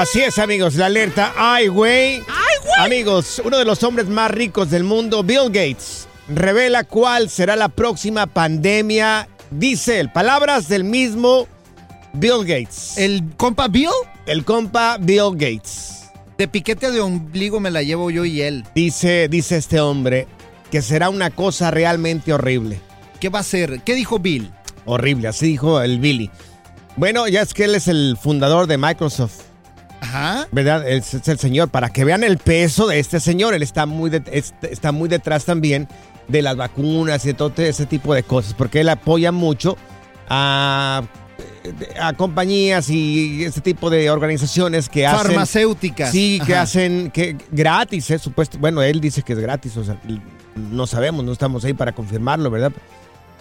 Así es, amigos, la alerta. ¡Ay, güey! Amigos, uno de los hombres más ricos del mundo, Bill Gates, revela cuál será la próxima pandemia. Dice él, palabras del mismo Bill Gates. ¿El compa Bill? El compa Bill Gates. De piquete de ombligo me la llevo yo y él. Dice, dice este hombre que será una cosa realmente horrible. ¿Qué va a ser? ¿Qué dijo Bill? Horrible, así dijo el Billy. Bueno, ya es que él es el fundador de Microsoft. Ajá. ¿Verdad? Es, es el señor. Para que vean el peso de este señor. Él está muy, de- es- está muy detrás también de las vacunas y de todo ese tipo de cosas. Porque él apoya mucho a, a compañías y ese tipo de organizaciones que hacen. Farmacéuticas. Sí, que hacen que gratis, es supuesto. Bueno, él dice que es gratis, o sea, no sabemos, no estamos ahí para confirmarlo, ¿verdad?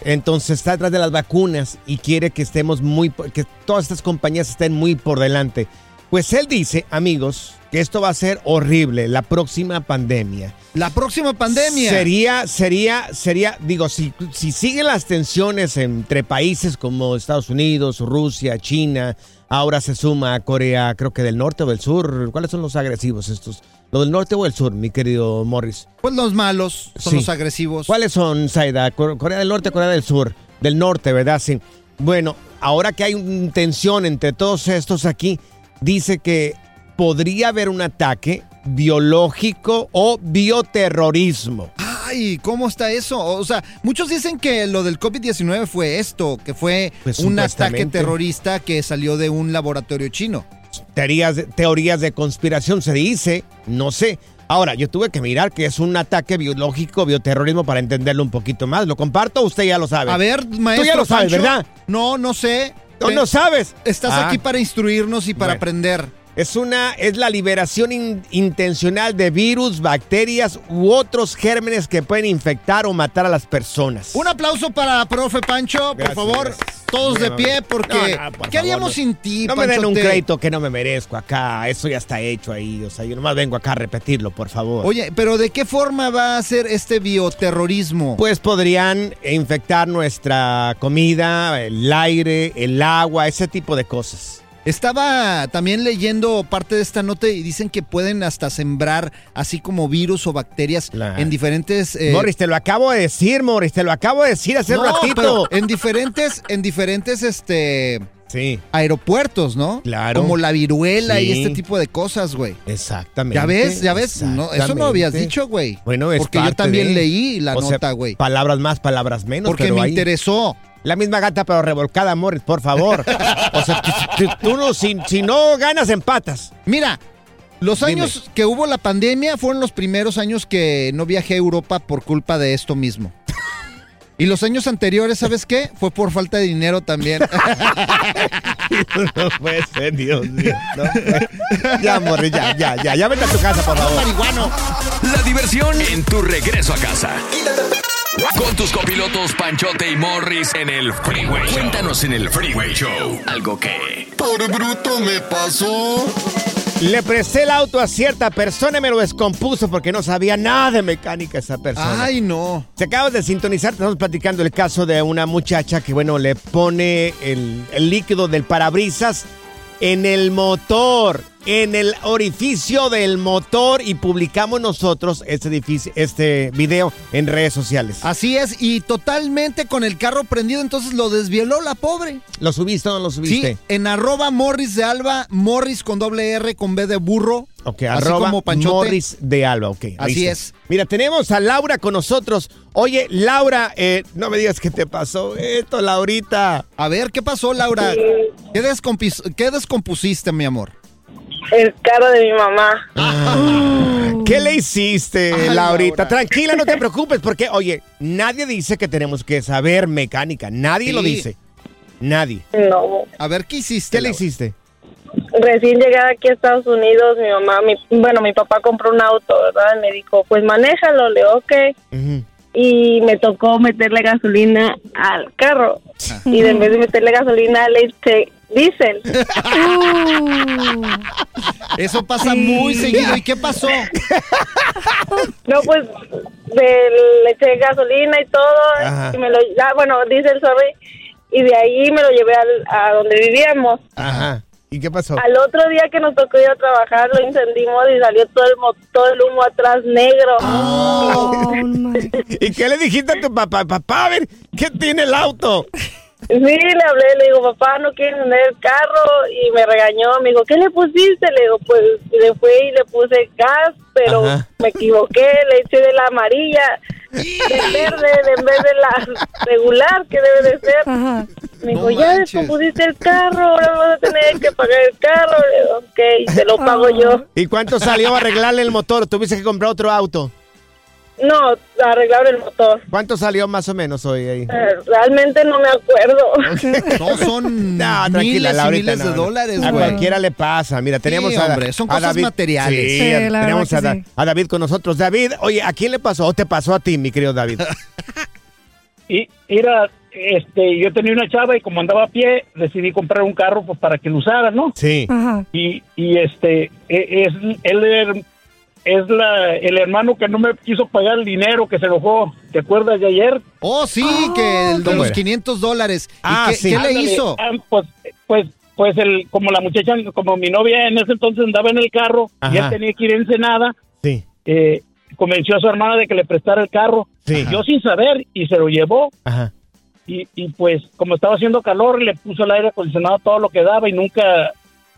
Entonces está detrás de las vacunas y quiere que estemos muy, que todas estas compañías estén muy por delante. Pues él dice, amigos, que esto va a ser horrible, la próxima pandemia. La próxima pandemia. Sería, sería, sería, digo, si, si siguen las tensiones entre países como Estados Unidos, Rusia, China, ahora se suma Corea, creo que del norte o del sur. ¿Cuáles son los agresivos estos? ¿Lo del norte o el sur, mi querido Morris? Pues los malos son Sí. los agresivos. ¿Cuáles son, Saida? Cor- Corea del Norte, Corea del Sur. Del norte, ¿verdad? Sí. Bueno, ahora que hay una tensión entre todos estos aquí, dice que podría haber un ataque biológico o bioterrorismo. Ay, ¿cómo está eso? O sea, muchos dicen que lo del COVID-19 fue esto, que fue Pues, un ataque terrorista que salió de un laboratorio chino. Teorías, de- teorías de conspiración se dice, no sé. Ahora, yo tuve que mirar que es un ataque biológico, bioterrorismo, para entenderlo un poquito más. ¿Lo comparto? Usted ya lo sabe. A ver, maestro. Tú ya lo sabes, Pancho. ¿verdad? No, no sé. ¿No, no sabes? Estás Ah. aquí para instruirnos y para Bueno. aprender. Es una es la liberación in- intencional de virus, bacterias u otros gérmenes que pueden infectar o matar a las personas. Un aplauso para profe Pancho, Gracias, por favor. gracias. Todos de pie, porque No, no, por ¿qué haríamos sin ti, No me den un crédito que no me merezco acá. Eso ya está hecho ahí. O sea, yo nomás vengo acá a repetirlo, por favor. Oye, pero ¿de qué forma va a ser este bioterrorismo? Pues podrían infectar nuestra comida, el aire, el agua, ese tipo de cosas. Estaba también leyendo parte de esta nota y dicen que pueden hasta sembrar así como virus o bacterias Claro. en diferentes eh, Morris, te lo acabo de decir, Morris, te lo acabo de decir hace no, ratito. en diferentes en diferentes este Sí, aeropuertos, ¿no? Claro. Como la viruela y este tipo de cosas, güey. exactamente. Ya ves, ya ves, no, eso no habías dicho, güey. Bueno, es Porque yo también de- leí la o nota, güey. Palabras más, palabras menos. Porque pero me ahí- interesó. La misma gata, pero revolcada, Morris, por favor. o sea, tú, no, si, si no ganas, empatas. Mira, los Dime. años que hubo la pandemia fueron los primeros años que no viajé a Europa por culpa de esto mismo. Y los años anteriores, ¿sabes qué? Fue por falta de dinero también. no puede ser, Dios mío. No. Ya, Morris, ya, ya, ya. Ya vete a tu casa, por favor. Marihuano. La diversión en tu regreso a casa. Con tus copilotos Panchote y Morris en el Freeway Show. Cuéntanos en el Freeway Show. Algo que... Por bruto me pasó. Le presté el auto a cierta persona y me lo descompuso porque no sabía nada de mecánica esa persona. Ay, no. Se acabas de sintonizar, estamos platicando el caso de una muchacha que, bueno, le pone el, el líquido del parabrisas en el motor, en el orificio del motor y publicamos nosotros este, edificio, este video en redes sociales. Así es, y totalmente con el carro prendido, entonces lo desvieló la pobre. ¿Lo subiste o no lo subiste? Sí, en arroba Morris de Alba, Morris con doble R con B de burro. Ok, así arroba como Panchote. Morris de Alba, ok. Así es. Mira, tenemos a Laura con nosotros. Oye, Laura, eh, no me digas qué te pasó esto, Laurita. A ver, ¿qué pasó, Laura? ¿Qué, descompis- qué descompusiste, mi amor? El carro de mi mamá. ¿Qué le hiciste, Ay, Laurita? Laura. Tranquila, no te preocupes, porque, oye, nadie dice que tenemos que saber mecánica. Nadie Sí. lo dice. Nadie. No. A ver, ¿qué hiciste? ¿Qué le hiciste? Recién llegada aquí a Estados Unidos, mi mamá, mi, bueno, mi papá compró un auto, ¿verdad? Y me dijo, pues manéjalo, le digo, ok. Ujú. Y me tocó meterle gasolina al carro. Y en vez de meterle gasolina, le eché diésel. Eso pasa muy seguido. ¿Y qué pasó? No, pues de- le eché gasolina y todo. Ajá. Y me lo, ya, bueno, diésel, sorry. Y de ahí me lo llevé al- a donde vivíamos. Ajá. ¿Y qué pasó? Al otro día que nos tocó ir a trabajar, lo encendimos y salió todo el, mo- todo el humo atrás negro. Oh, my. ¿Y qué le dijiste a tu papá? Papá, a ver, ¿qué tiene el auto? Sí, le hablé, le digo, papá, no quiere encender el carro. Y me regañó, me dijo, ¿qué le pusiste? Le digo, pues le fui y le puse gas, pero Ajá. me equivoqué, le eché de la amarilla, de verde, de- en vez de la regular que debe de ser. Ajá. Me No dijo, ya manches. descompusiste el carro, ahora vas a tener que pagar el carro. Le digo, ok, te lo pago yo. ¿Y cuánto salió a arreglarle el motor? ¿Tuviste que comprar otro auto? No, arreglar el motor. ¿Cuánto salió más o menos hoy ahí? Eh, Realmente no me acuerdo. No, son No, tranquila, miles y Laurita, miles no, de no. dólares, A güey. cualquiera le pasa. Mira, tenemos a, hombre, son a cosas David. materiales. Sí, Sí, a- la tenemos a, sí. David con nosotros. David, oye, ¿a quién le pasó? ¿O te pasó a ti, mi querido David? Y era, este, yo tenía una chava y como andaba a pie, decidí comprar un carro pues para que lo usara, ¿no? Sí. Ajá. Y, y este, e- es, él es la, el hermano que no me quiso pagar el dinero, que se enojó. ¿Te acuerdas de ayer? Oh, sí, que el de ¿Cómo los era? 500 dólares. ¿Y Ah, qué, sí. qué le hizo? ah, pues, pues, pues el, como la muchacha, como mi novia en ese entonces andaba en el carro y él tenía que ir a Ensenada, Sí. eh, convenció a su hermana de que le prestara el carro. Sí. Yo sin saber y se lo llevó Ajá. y, y pues como estaba haciendo calor le puso el aire acondicionado todo lo que daba y nunca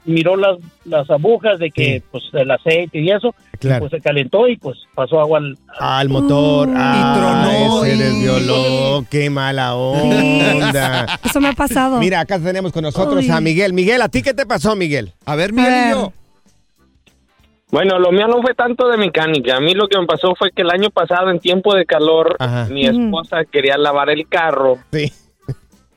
miró las, las agujas de que Sí. pues el aceite y eso Claro. pues se calentó y pues pasó agua al, Al motor. Uh. ah, tronó, Se y- desvioló. Qué mala onda. Eso me ha pasado. Mira, acá tenemos con nosotros Uy. a Miguel. Miguel, ¿a ti qué te pasó, Miguel? A ver, A ver. Miguelillo. Bueno, lo mío no fue tanto de mecánica. A mí lo que me pasó fue que el año pasado, en tiempo de calor, Ajá. mi esposa quería lavar el carro Sí.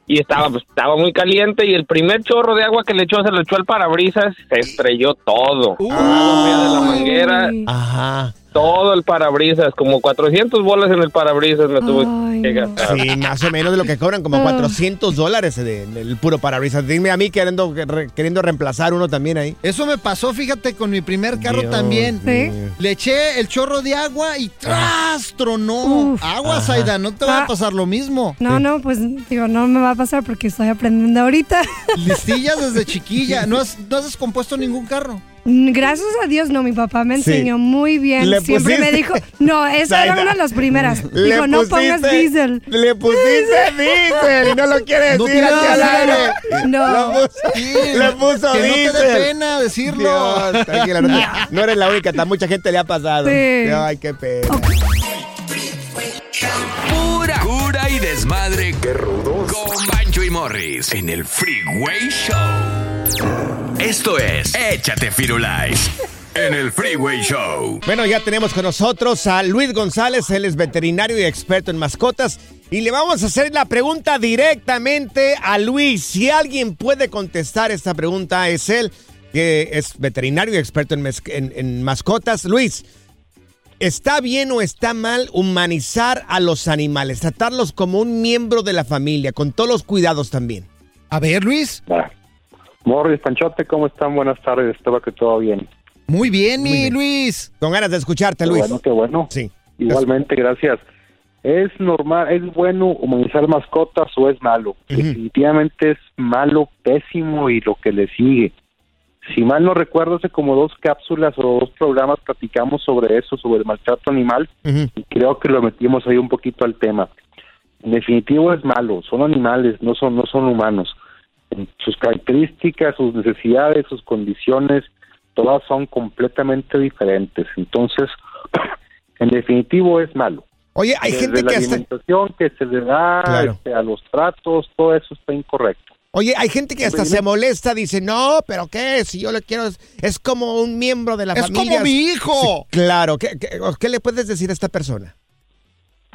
Y estaba, pues, estaba muy caliente y el primer chorro de agua que le echó se lo echó al parabrisas, se estrelló todo. Uh. De la manguera. Ajá. Todo el parabrisas, como 400 bolas en el parabrisas me tuve Ay, que gastar. Sí, más o menos de lo que cobran, como Ah. 400 dólares de- del puro parabrisas. Dime a mí queriendo, queriendo reemplazar uno también ahí. Eso me pasó, fíjate, con mi primer carro Dios también. ¿Sí? Le eché el chorro de agua y ¡tras! Tronó. Uf. Agua, Ajá. Saida, no te va a Ah. pasar lo mismo. No, no, pues digo, no me va a pasar porque estoy aprendiendo ahorita. Listillas desde chiquilla. ¿No has, no has descompuesto ningún carro? Gracias a Dios, no, mi papá me Sí. enseñó muy bien. Le Siempre me dijo, no, esa era una de las primeras. Le Dijo, no pongas diésel. Le pusiste diésel y no lo quiere No decir tiene aquí al nada. aire. No. Le puso, le puso que no te dé pena decirlo. Dios, tranquila, no, te- no eres la única, a mucha gente le ha pasado. Sí. Ay, qué pena. Pura cura y desmadre. Qué rudos. Con Bancho y Morris en el Freeway Show. Esto es Échate Firulais en el Freeway Show. Bueno, ya tenemos con nosotros a Luis González, él es veterinario y experto en mascotas. Y le vamos a hacer la pregunta directamente a Luis. Si alguien puede contestar esta pregunta, es él, que es veterinario y experto en, en mascotas. Luis, ¿está bien o está mal humanizar a los animales? Tratarlos como un miembro de la familia, con todos los cuidados también. A ver, Luis. Morris, Panchote, ¿cómo están? Buenas tardes, espero que todo bien. Muy bien, mi Luis. Con ganas de escucharte, Qué Luis. bueno, qué bueno. Sí. Igualmente, gracias. ¿Es normal, es bueno humanizar mascotas o es malo? Definitivamente es malo, pésimo y lo que le sigue. Si mal no recuerdo, hace como dos cápsulas o dos programas platicamos sobre eso, sobre el maltrato animal, y creo que lo metimos ahí un poquito al tema. En definitivo es malo, son animales, no son, no son humanos. Sus características, sus necesidades, sus condiciones, todas son completamente diferentes. Entonces, en definitivo es malo. Oye, hay Desde gente la que hasta... alimentación que se le da Claro. este, a los tratos, todo eso está incorrecto. Oye, hay gente que hasta se molesta, dice, no, pero ¿qué? Si yo le quiero, es, es como un miembro de la Es familia. como mi hijo. Sí, claro, ¿Qué, qué, qué le puedes decir a esta persona?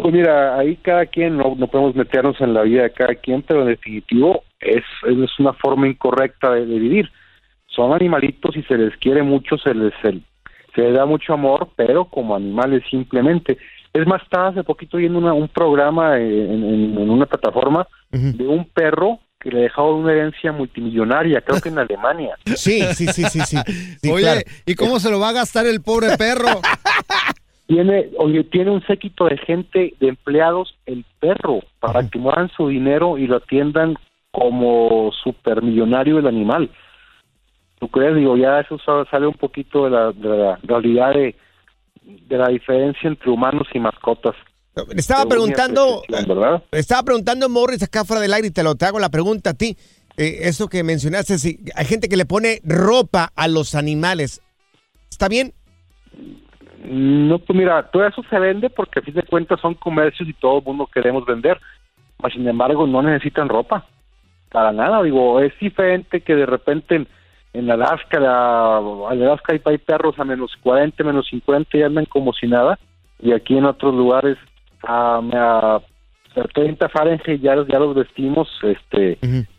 Pues mira, ahí cada quien, no, no podemos meternos en la vida de cada quien, pero en definitivo es, es una forma incorrecta de, de vivir. Son animalitos y se les quiere mucho, se les, se, se les da mucho amor, pero como animales simplemente. Es más, estaba hace poquito viendo una- un programa en, en- en una plataforma de un perro que le dejaron una herencia multimillonaria, creo que en Alemania. Sí, sí, sí, sí, sí. Sí, Oye, claro. ¿y cómo se lo va a gastar el pobre perro? Tiene, oye, tiene un séquito de gente, de empleados, el perro, para que muevan su dinero y lo atiendan como supermillonario el animal. ¿Tú crees? Digo, ya eso sa- sale un poquito de la, de la realidad de, de la diferencia entre humanos y mascotas. Estaba preguntando, estaba preguntando Morris acá fuera del aire y te lo te hago la pregunta a ti. Eh, eso que mencionaste, si hay gente que le pone ropa a los animales. ¿Está bien? No, pues mira, todo eso se vende porque a fin de cuentas son comercios y todo el mundo queremos vender. Mas, sin embargo, no necesitan ropa. Para nada, digo, es diferente que de repente en, en Alaska, la, en Alaska hay, hay perros a menos 40, menos 50 y andan como si nada. Y aquí en otros lugares a, a 30 Fahrenheit ya, los- ya los vestimos, este,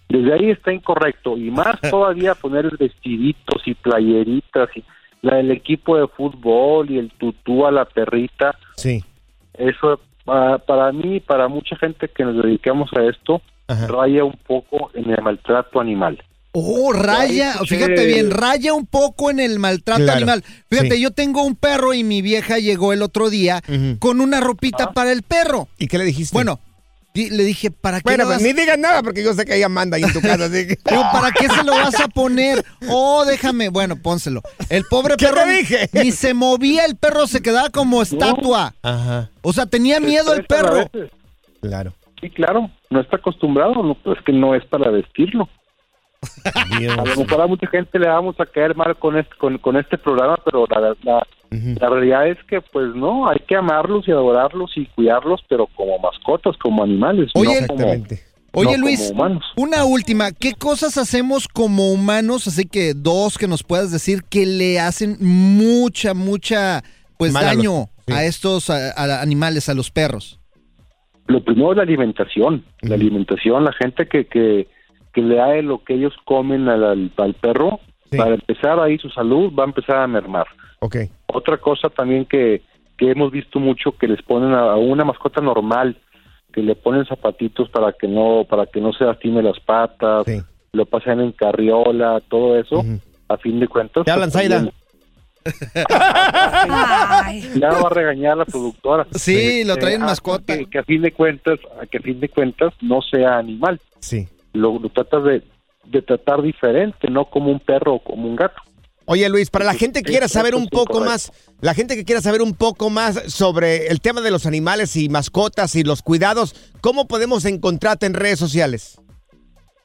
desde ahí está incorrecto. Y más todavía poner vestiditos y playeritas y la del equipo de fútbol y el tutú a la perrita. Sí. Eso para, para mí y para mucha gente que nos dedicamos a esto raya un poco en el maltrato animal. Oh, raya, Ay, fíjate bien, raya un poco en el maltrato Claro, animal. Fíjate, sí. yo tengo un perro y mi vieja llegó el otro día con una ropita para el perro. ¿Y qué le dijiste? Bueno, le dije, ¿para qué Bueno, lo pues vas- ni digas nada porque yo sé que ella manda ahí en tu casa. así que- Digo, ¿para qué se lo vas a poner? Oh, déjame. Bueno, pónselo. El pobre ¿Qué perro te dije? ni se movía, el perro se quedaba como estatua. Ajá. O sea, tenía miedo el perro. Claro. Sí, claro, no está acostumbrado, no, es que no es para vestirlo. A lo mejor a mucha gente le vamos a caer mal con este, con, con este programa, pero la, la, la realidad es que pues no, hay que amarlos y adorarlos y cuidarlos, pero como mascotas, como animales, Oye, no como, Oye, no Luis, una última. ¿Qué cosas hacemos como humanos? Así que dos que nos puedas decir que le hacen mucha, mucha, pues Mal a los- daño a estos a- a animales, a los perros. Lo primero es la alimentación, la alimentación, la gente que, que, que le da de lo que ellos comen al, al, al perro, para empezar ahí su salud va a empezar a mermar. Ok. Otra cosa también que, que hemos visto mucho que les ponen a, a una mascota normal, que le ponen zapatitos para que no para que no se lastime las patas, lo pasan en carriola, todo eso, a fin de cuentas. ¿Te hablan, pues, Zaida? Ya va a regañar la productora. Sí, lo traen ah, mascota. Que, que a fin de cuentas, a que a fin de cuentas no sea animal. Sí. Lo, lo tratas de, de tratar diferente, no como un perro o como un gato. Oye Luis, para la gente que quiera saber un poco más, la gente que quiera saber un poco más sobre el tema de los animales y mascotas y los cuidados, ¿cómo podemos encontrarte en redes sociales?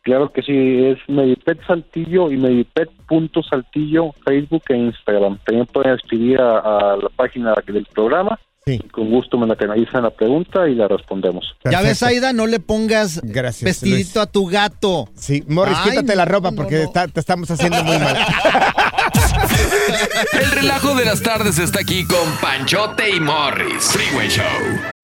Claro que sí, es Medipet Saltillo y Medipet.saltillo, Facebook e Instagram. También pueden escribir a, a la página del programa. Y con gusto me la canalizan la pregunta y la respondemos. Ya ves, Aida, no le pongas Gracias, vestidito a tu gato. Sí, Morris, Ay, quítate la ropa no, porque está- te estamos haciendo muy mal. El relajo de las tardes está aquí con Panchote y Morris. Freeway Show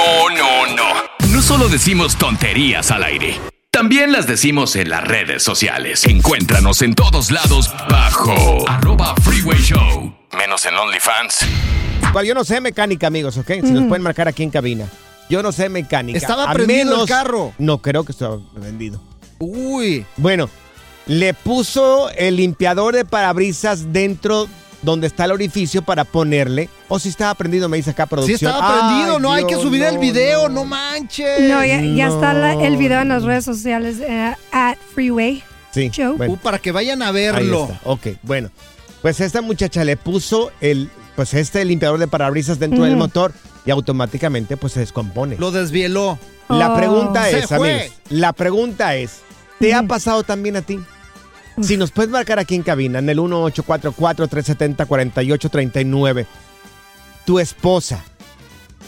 No, no, no. No solo decimos tonterías al aire. También las decimos en las redes sociales. Encuéntranos en todos lados bajo arroba freeway show. Menos en OnlyFans. Yo no sé mecánica, amigos, ¿ok? Si nos Mm. pueden marcar aquí en cabina. Yo no sé mecánica. Estaba A prendido el carro. No, creo que estaba vendido. Uy. Bueno, le puso el limpiador de parabrisas dentro donde está el orificio para ponerle. O si estaba prendido, me dice acá Sí producción. estaba prendido, Ay, no hay que subir el video, no. no, manches. No, ya, ya está la- el video en las redes sociales eh, at Freeway Sí, Show. bueno. Uh, para que vayan a Ahí verlo. está. Ok, bueno. Pues esta muchacha le puso el, pues este limpiador de parabrisas dentro del motor y automáticamente pues se descompone. Lo desvieló. La Oh. pregunta Se es, amigos, la pregunta es, ¿te ha pasado también a ti? Si nos puedes marcar aquí en cabina, en el 1844-370-4839, tu esposa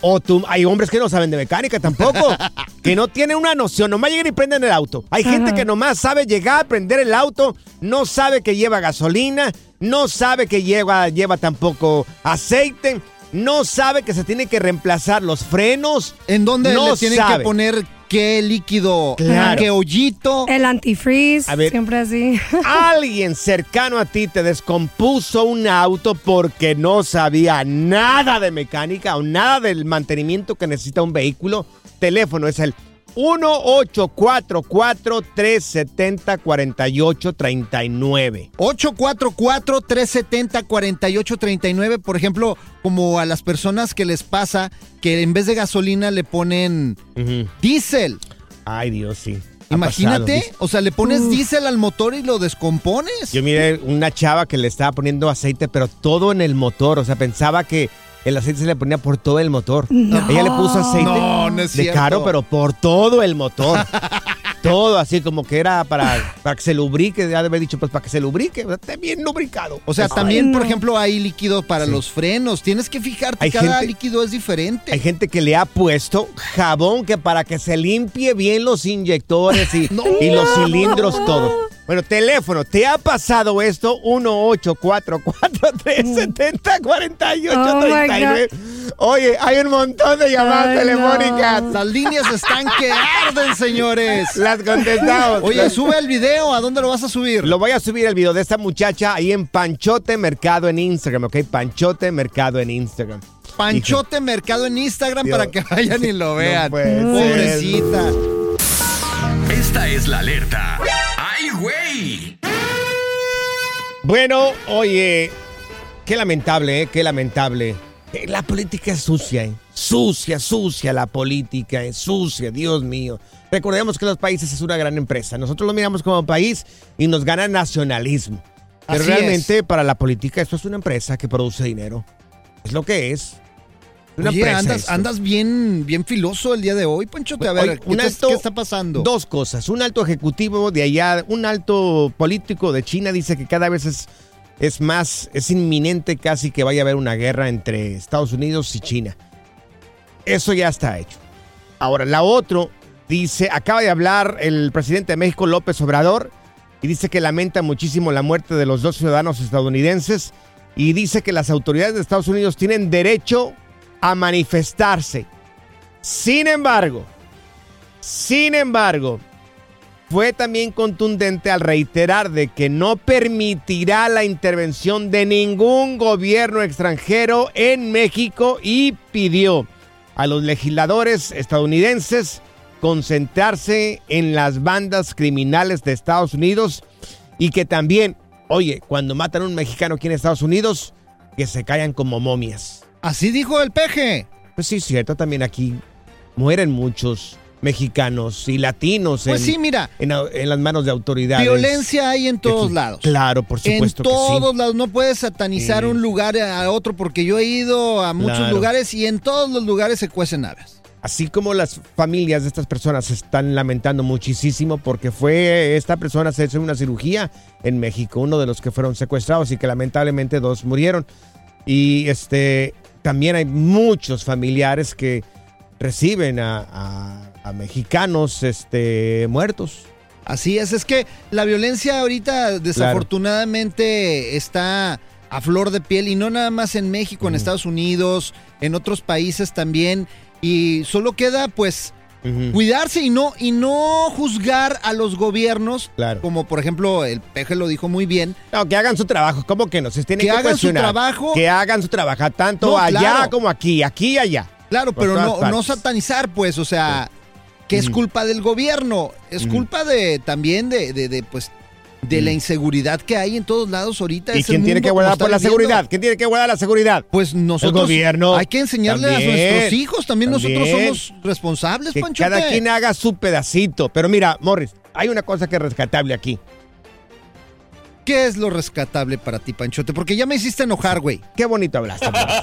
o tu... Hay hombres que no saben de mecánica tampoco, que no tienen una noción, nomás llegan y prenden el auto. Hay gente que nomás sabe llegar, prender el auto, no sabe que lleva gasolina, no sabe que lleva, lleva tampoco aceite, no sabe que se tiene que reemplazar los frenos. ¿En dónde No le tienen sabe. que poner qué líquido? Claro. ¿Qué hoyito? El antifreeze, A ver. siempre así. Alguien cercano a ti te descompuso un auto porque no sabía nada de mecánica o nada del mantenimiento que necesita un vehículo. Teléfono es el 1844-370-4839. 844-370-4839. Por ejemplo, como a las personas que les pasa que en vez de gasolina le ponen diésel. Ay, Dios, sí. Imagínate, pasado. o sea, le pones diésel al motor y lo descompones. Yo miré una chava que le estaba poniendo aceite, pero todo en el motor. O sea, pensaba que el aceite se le ponía por todo el motor. No. Ella le puso aceite No, no es de cierto. caro, pero por todo el motor. todo así como que era para, para que se lubrique. Ya de haber dicho, pues para que se lubrique. Esté bien lubricado. O sea, Ay, también, por ejemplo, hay líquido para Sí. los frenos. Tienes que fijarte, Hay cada gente- líquido es diferente. Hay gente que le ha pueto jabón que para que se limpie bien los inyectores y, y los cilindros, todo. Bueno, teléfono, ¿te ha pasado esto? 1-844-370-4839. Oye, hay un montón de llamadas Ay, telefónicas. Las líneas están que arden, señores. Las contestamos. Oye, sube el video. ¿A dónde lo vas a subir? Lo voy a subir el video de esta muchacha ahí en Panchote Mercado en Instagram, ¿ok? Panchote Mercado en Instagram. Panchote Mercado en Instagram Dios. para que vayan y lo vean. puede ser. Pobrecita. Esta es la alerta. Bueno, oye, qué lamentable, ¿eh? Qué lamentable. Eh, La política es sucia, ¿eh? Sucia, sucia la política, es sucia, Dios mío. Recordemos que los países es una gran empresa. Nosotros lo miramos como país y nos gana nacionalismo. Pero Así realmente para la política esto es una empresa que produce dinero. Es lo que es. Una Oye, empresa andas, bien, bien filoso el día de hoy, Panchote. A ver, Oye, ¿qué, alto- qué está pasando? Dos cosas. Un alto ejecutivo de allá, un alto político de China dice que cada vez es Es más, es inminente casi que vaya a haber una guerra entre Estados Unidos y China. Eso ya está hecho. Ahora, la otra dice, acaba de hablar el presidente de México, López Obrador, y dice que lamenta muchísimo la muerte de los dos ciudadanos estadounidenses y dice que las autoridades de Estados Unidos tienen derecho a manifestarse. Sin embargo, sin embargo, fue también contundente al reiterar de que no permitirá la intervención de ningún gobierno extranjero en México y pidió a los legisladores estadounidenses concentrarse en las bandas criminales de Estados Unidos y que también, oye, cuando matan a un mexicano aquí en Estados Unidos, que se callan como momias. Así dijo el peje. Pues sí, cierto, también aquí mueren muchos mexicanos y latinos Pues en, sí, mira. en, en las manos de autoridades. Violencia hay en todos Aquí- lados. Claro, por supuesto en todos sí. lados. No puedes satanizar un lugar a otro porque yo he ido a muchos Claro. lugares y en todos los lugares se cuecen habas. Así como las familias de estas personas se están lamentando muchísimo porque fue esta persona se hizo una cirugía en México, uno de los que fueron secuestrados y que lamentablemente dos murieron. Y este también hay muchos familiares que reciben a, a- a mexicanos este, muertos. Así es, es que la violencia ahorita desafortunadamente está a flor de piel y no nada más en México, en Estados Unidos, en otros países también y solo queda pues cuidarse y no y no juzgar a los gobiernos, como por ejemplo el peje lo dijo muy bien. No, que hagan su trabajo, ¿cómo que no? Se tienen Que que, hagan su trabajo. Que hagan su trabajo, tanto No, allá claro. como aquí, aquí y allá. Claro, pero no, no satanizar, pues, o sea, que es culpa del gobierno, es culpa de también de, de, de, pues, de la inseguridad que hay en todos lados ahorita. ¿Y quién tiene mundo que guardar por la viviendo. seguridad? ¿Quién tiene que guardar la seguridad? Pues nosotros. El gobierno. Hay que enseñarle a nuestros hijos, también, nosotros somos responsables, Que Panchote. cada quien haga su pedacito. Pero mira, Morris, hay una cosa que es rescatable aquí. ¿Qué es lo rescatable para ti, Panchote? Porque ya me hiciste enojar, güey. Qué bonito hablaste, Morris.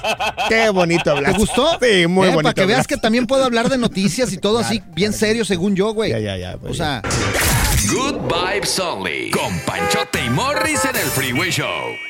Qué bonito hablaste. ¿Te gustó? Sí, muy Eh, bonito. Para que veas que también puedo hablar de noticias y todo así, bien serio, según yo, güey. Ya, ya, ya. O sea, Good Vibes Only. Con Panchote y Morris en el Freeway Show.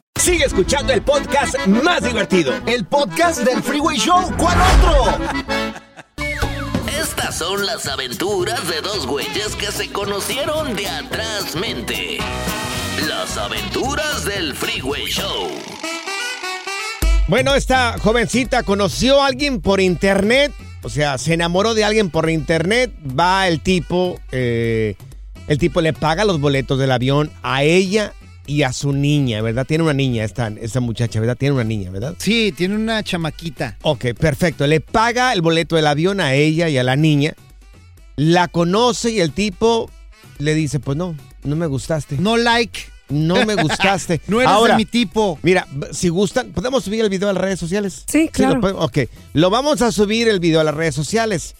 Sigue escuchando el podcast más divertido. El podcast del Freeway Show. ¿Cuál otro? Estas son las aventuras de dos güeyes que se conocieron de atrás mente. Las aventuras del Freeway Show. Bueno, esta jovencita conoció a alguien por internet, o sea, se enamoró de alguien por internet, va el tipo, eh, el tipo le paga los boletos del avión a ella y a su niña, ¿verdad? Tiene una niña esta, esta muchacha, ¿verdad? Tiene una niña, ¿verdad? Sí, tiene una chamaquita. Ok, perfecto. Le paga el boleto del avión a ella y a la niña. La conoce y el tipo le dice, pues no, no me gustaste. No like. No me gustaste. No eres de mi tipo. Mira, si gustan, ¿podemos subir el video a las redes sociales? Sí, claro. lo podemos? ok, lo vamos a subir el video a las redes sociales.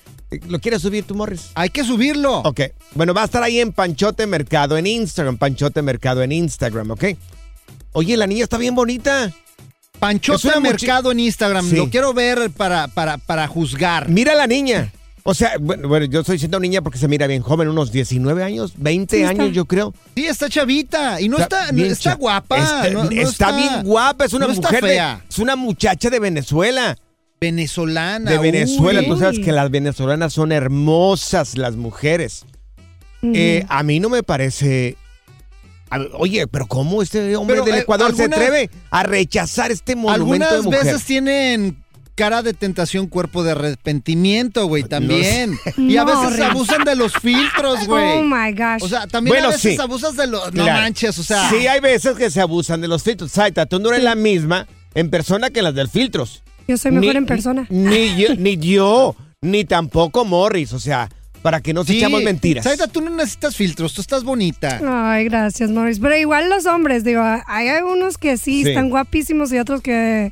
¿Lo quieres subir tú, Morris? Hay que subirlo. Ok, bueno, va a estar ahí en Panchote Mercado en Instagram, Panchote Mercado en Instagram, ¿ok? Oye, la niña está bien bonita. Mucha- Mercado en Instagram. Sí. Lo quiero ver para, para, para juzgar. Mira a la niña. O sea, bueno, bueno, yo estoy diciendo niña porque se mira bien joven, unos 19 años, 20 Sí, está. años yo creo. Sí, está chavita. Y no está, está cha- guapa. Está, no- no está bien guapa, es una está mujer de- es una muchacha de Venezuela. Venezolana. De Venezuela, uy. tú sabes que las venezolanas son hermosas las mujeres. Eh, a mí no me parece. a oye, pero ¿cómo este hombre Pero, del eh, Ecuador se atreve a rechazar este monumento Algunas de mujer? veces tienen cara de tentación, cuerpo de arrepentimiento, güey, también. sé. Y a No, veces Riz. abusan de los filtros, güey. Oh my gosh. O sea, también Bueno, a veces sí. abusas de los... No Claro. manches, o sea... Sí, hay veces que se abusan de los filtros. Saita, tú no eres la misma en persona que las del filtros. Yo soy mejor Ni- en persona. Ni yo, ni yo, ni tampoco Morris. O sea, para que no se Sí. echamos mentiras. Saida, tú no necesitas filtros, tú estás bonita. Ay, gracias, Morris. Pero igual los hombres, digo, hay algunos que sí, Sí. están guapísimos y otros que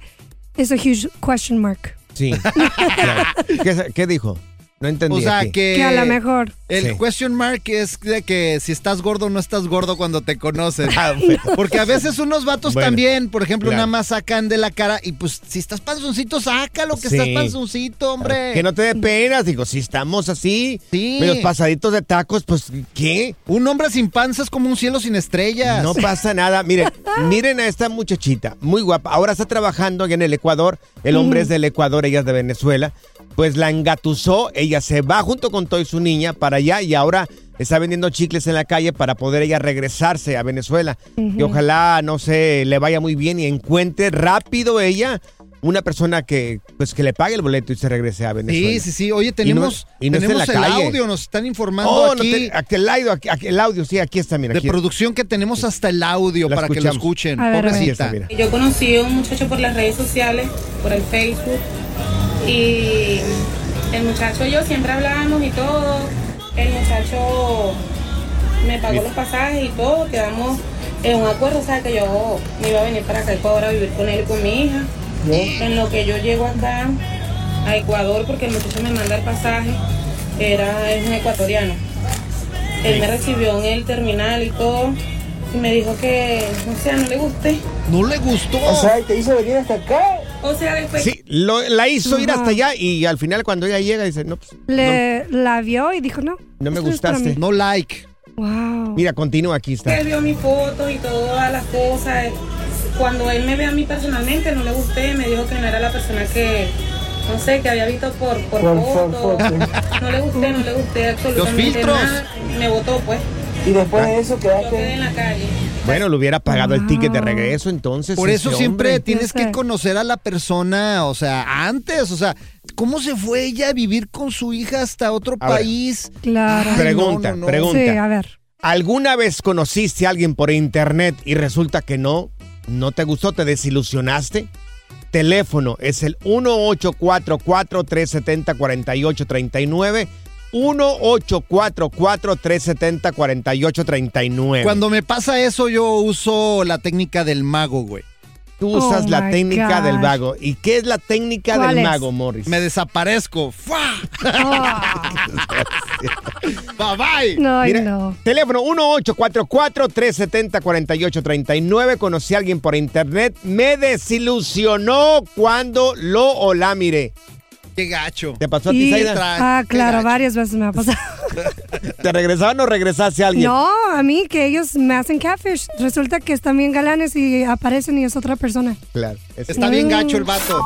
es a huge question mark. Sí. Claro. ¿Qué, qué dijo? No entendí. O sea, aquí. que... Que a lo mejor. El Sí. question mark es de que si estás gordo o no estás gordo cuando te conocen. Ah, bueno. Porque a veces unos vatos Bueno, también, por ejemplo, claro. nada más sacan de la cara y pues si estás panzoncito, sácalo que Sí. estás panzoncito, hombre. Que no te dé pena, digo, si estamos así, Sí. medios pasaditos de tacos, pues, ¿qué? Un hombre sin panza es como un cielo sin estrellas. No pasa nada. Miren, miren a esta muchachita, muy guapa. Ahora está trabajando allá en el Ecuador. El hombre es del Ecuador, ella es de Venezuela. Pues la engatusó, ella se va junto con todo y su niña para allá y ahora está vendiendo chicles en la calle para poder ella regresarse a Venezuela. Y ojalá, no sé, le vaya muy bien y encuentre rápido ella una persona que pues que le pague el boleto y se regrese a Venezuela. Sí, sí, sí. Oye, tenemos, y no esté en tenemos la el calle. audio, nos están informando Oh, no aquí te- aquel audio, aquí- aquel audio, sí, aquí está, mira. de aquí. producción que tenemos hasta el audio La para que lo escuchen. A ver, a ver. Está, Pobrecita. mira. Yo conocí a un muchacho por las redes sociales, por el Facebook, y el muchacho y yo siempre hablábamos y todo. El muchacho me pagó los pasajes y todo, quedamos en un acuerdo, o sea, que yo me iba a venir para acá a Ecuador a vivir con él y con mi hija. En lo que yo llego acá a Ecuador, porque el muchacho me manda el pasaje, era, es un ecuatoriano. Él me recibió en el terminal y todo, y me dijo que, o sea, no le gusté. No le gustó. te hizo venir hasta acá. O sea, después Sí, lo- la hizo ir hasta allá y al final cuando ella llega dice, no, pues, Le, La vio y dijo no. no me gustaste. No like. Wow. Mira, continúa, aquí está. él vio mis fotos y todas las cosas. Cuando él me ve a mí personalmente, no le gusté, me dijo que no era la persona que, no sé, que había visto por, por, fotos. No le gusté, no le gusté absolutamente filtros. nada. Me votó, pues. Y después de eso Yo quedé quedaste. en la calle. Bueno, le hubiera pagado el ticket de regreso entonces. Por eso siempre hombre. tienes que conocer a la persona, o sea, antes, o sea, ¿cómo se fue ella a vivir con su hija hasta otro A ver. país? Claro. Ay, Pregunta, no, no, no. pregunta. Sí, a ver. ¿Alguna vez conociste a alguien por internet y resulta que no? ¿No te gustó? ¿Te desilusionaste? Teléfono es el 1844-370-4839. 1844-370-4839. Cuando me pasa eso, yo uso la técnica del mago, güey. tú usas Oh la técnica gosh. del mago. ¿Y qué es la técnica ¿Cuál del es? mago, Morris? Me desaparezco. ¡Fua! Ah, Bye bye. no, Mira, no. Teléfono 1844-370-4839. Conocí a alguien por internet. Me desilusionó cuando lo o la miré. Qué gacho. ¿Te pasó a ti, Zaida? ah, claro, varias veces me ha pasado. ¿Te regresaron o regresaste a alguien? No, a mí que ellos me hacen catfish. Resulta que están bien galanes y aparecen y es otra persona. Claro. es- Está bien gacho el vato.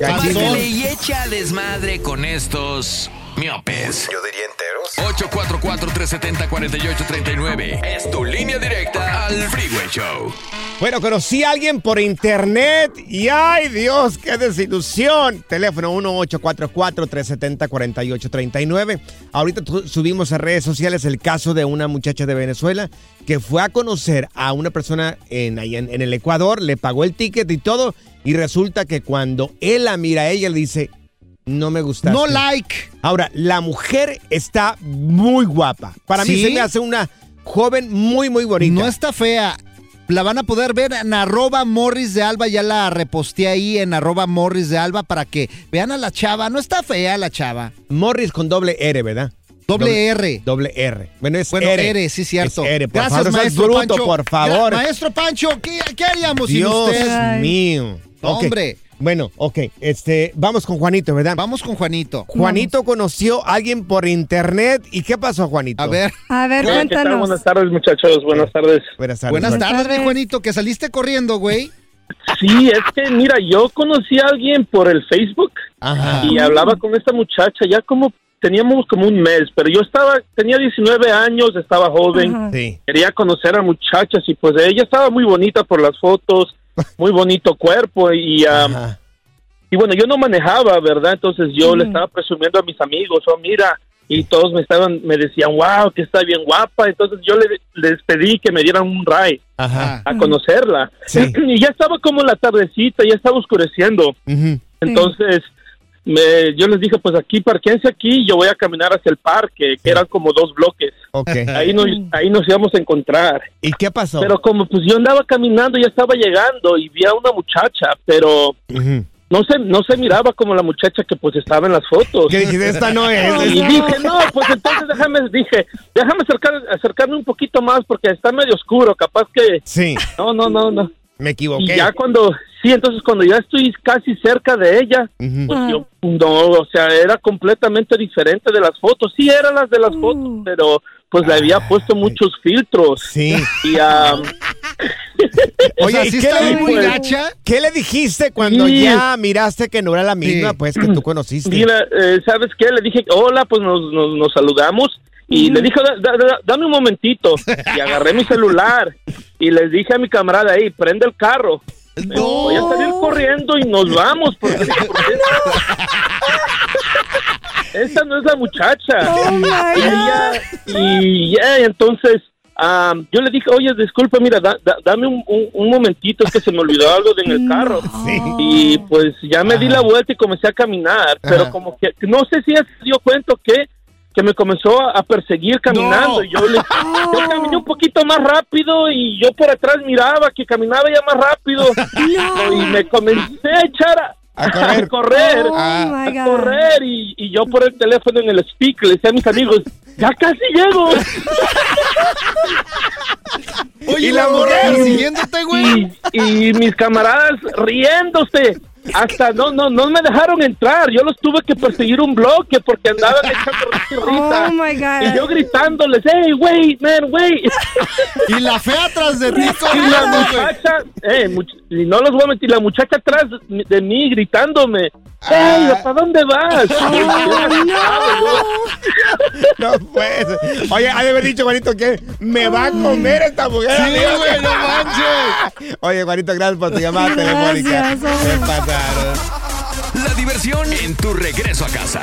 Pásale y echa desmadre con estos miopes. Yo diría enteros. 844-370-4839. Es tu línea directa al Freeway Show. Bueno, conocí a alguien por internet y ¡ay Dios, qué desilusión! Teléfono 1844-370-4839. Ahorita subimos a redes sociales el caso de una muchacha de Venezuela que fue a conocer a una persona en, en, en el Ecuador, le pagó el ticket y todo, y resulta que cuando él la mira a ella le dice, no me gustaste. No like. Ahora, la mujer está muy guapa. Para mí se me hace una joven muy, muy bonita. No está fea. La van a poder ver en arroba Morris de Alba. Ya la reposté ahí en arroba Morris de Alba para que vean a la chava. No está fea la chava. Morris con doble R, ¿verdad? Doble R. Doble R. Bueno, es Bueno, R. R, sí, cierto. Es R, por Gracias, favor, maestro bruto, Pancho. por favor. Gra- maestro Pancho, ¿qué, qué haríamos Dios sin usted? mío. Ok. Hombre. Bueno, ok. Este, vamos con Juanito, ¿verdad? Vamos con Juanito. Juanito conoció a alguien por internet. ¿Y qué pasó, Juanito? A ver. A ver, Hola, ¿qué tal? cuéntanos. Buenas tardes, muchachos. Buenas tardes. Buenas tardes. Buenas Juanito. tardes, Juanito, que saliste corriendo, güey. Sí, es que, mira, yo conocí a alguien por el Facebook Ajá. y hablaba con esta muchacha ya como teníamos como un mes, pero yo estaba, tenía 19 años, estaba joven, Ajá. Sí. quería conocer a muchachas y pues ella estaba muy bonita por las fotos, muy bonito cuerpo y Ajá. y bueno, yo no manejaba, ¿verdad? Entonces yo le estaba presumiendo a mis amigos, oh, mira, y todos me estaban, me decían, wow, que está bien guapa. Entonces yo le- les pedí que me dieran un ride Ajá. a conocerla. Sí. Y ya estaba como la tardecita, ya estaba oscureciendo. Entonces me, yo les dije, pues aquí, parquense aquí, yo voy a caminar hacia el parque, que eran como dos bloques. Ahí nos, ahí nos íbamos a encontrar. ¿Y qué pasó? Pero como pues yo andaba caminando, ya estaba llegando y vi a una muchacha, pero no se, no se miraba como la muchacha que pues estaba en las fotos. ¿Qué dijiste? Esta no es. Y dije, no, pues entonces déjame, dije, déjame acercar, acercarme un poquito más porque está medio oscuro, capaz que... Sí, No, no, no, no. Me Y equivoqué. ya cuando, sí, entonces cuando ya estoy casi cerca de ella, pues yo, no, o sea, era completamente diferente de las fotos. Sí, eran las de las fotos, pero pues le había puesto muchos filtros. Sí. Y, am, O sea, ¿y qué, le, muy pues, gacha. qué le dijiste cuando Sí. ya miraste que no era la misma, Sí. pues, que tú conociste? mira, eh, ¿sabes qué? Le dije, hola, pues nos, nos, nos saludamos. Y le dije, "Da- da- da- dame un momentito. Y agarré mi celular y les dije a mi camarada ahí, prende el carro. No. Voy a salir corriendo y nos vamos. Porque dije, "¿Por qué no?". Esa no es la muchacha. Oh Y ella, y ya, entonces, am, yo le dije, oye, disculpa, mira, da- da- dame un, un- un momentito, es que se me olvidó algo de en el carro. Sí. Y pues ya me di la vuelta y comencé a caminar, pero Ajá. como que, no sé si ella se dio cuenta que que me comenzó a, perseguir caminando No. y yo le yo caminé un poquito más rápido y yo por atrás miraba que caminaba ya más rápido y me comencé a echar a, A correr. a correr, Oh a correr y, y yo por el teléfono en el speaker le decía a mis amigos ya casi llego Oye, ¿Y la la mujer mujer? siguiéndote, güey. y, y mis camaradas riéndose. Hasta no, no, no me dejaron entrar. Yo los tuve que perseguir un bloque porque andaban echando risa. Oh my God. Y yo gritándoles, hey, wait, man, wait. Y la fea atrás de ti Y la muchacha, eh, much- y no los voy a mentir, la muchacha atrás de mí gritándome, hey, ¿para dónde vas? No puede ser. Oye, ha de haber dicho, Juanito, que me va a comer esta mujer. Sí, güey, no manches. Oye, Juanito, gracias por tu llamada telefónica. Gracias, pasaron. La diversión en tu regreso a casa.